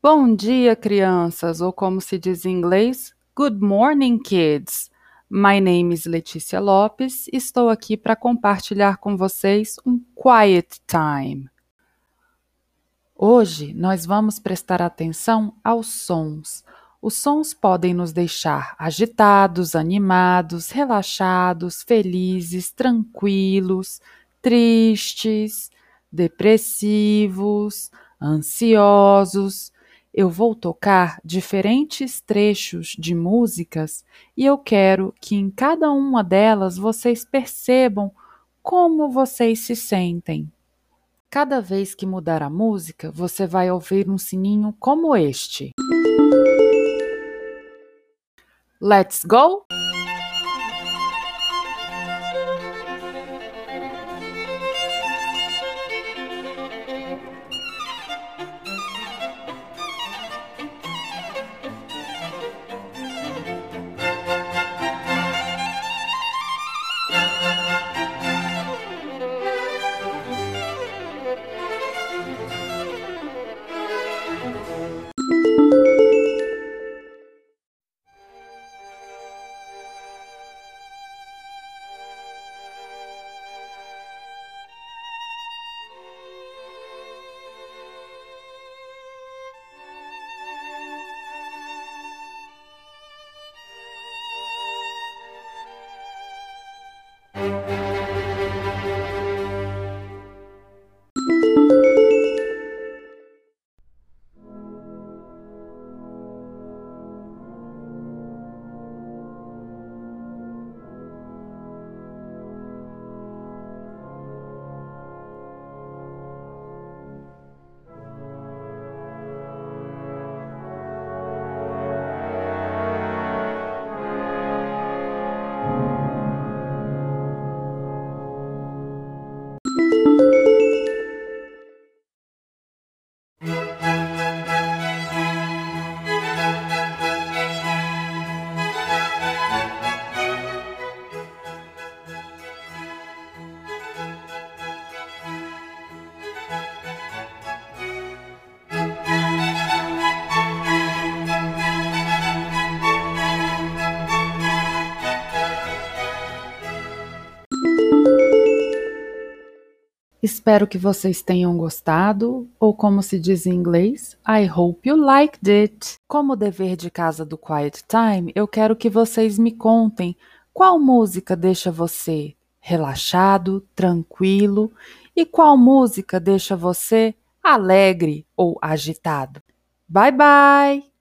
Bom dia, crianças, ou como se diz em inglês, Good morning, kids. My name is Letícia Lopes. Estou aqui para compartilhar com vocês um quiet time. Hoje nós vamos prestar atenção aos sons. Os sons podem nos deixar agitados, animados, relaxados, felizes, tranquilos, tristes, depressivos, ansiosos eu vou tocar diferentes trechos de músicas e eu quero que em cada uma delas vocês percebam como vocês se sentem. Cada vez que mudar a música, você vai ouvir um sininho como este. Let's go! Espero que vocês tenham gostado, ou como se diz em inglês, I hope you liked it. Como dever de casa do Quiet Time, eu quero que vocês me contem qual música deixa você relaxado, tranquilo e qual música deixa você alegre ou agitado. Bye bye!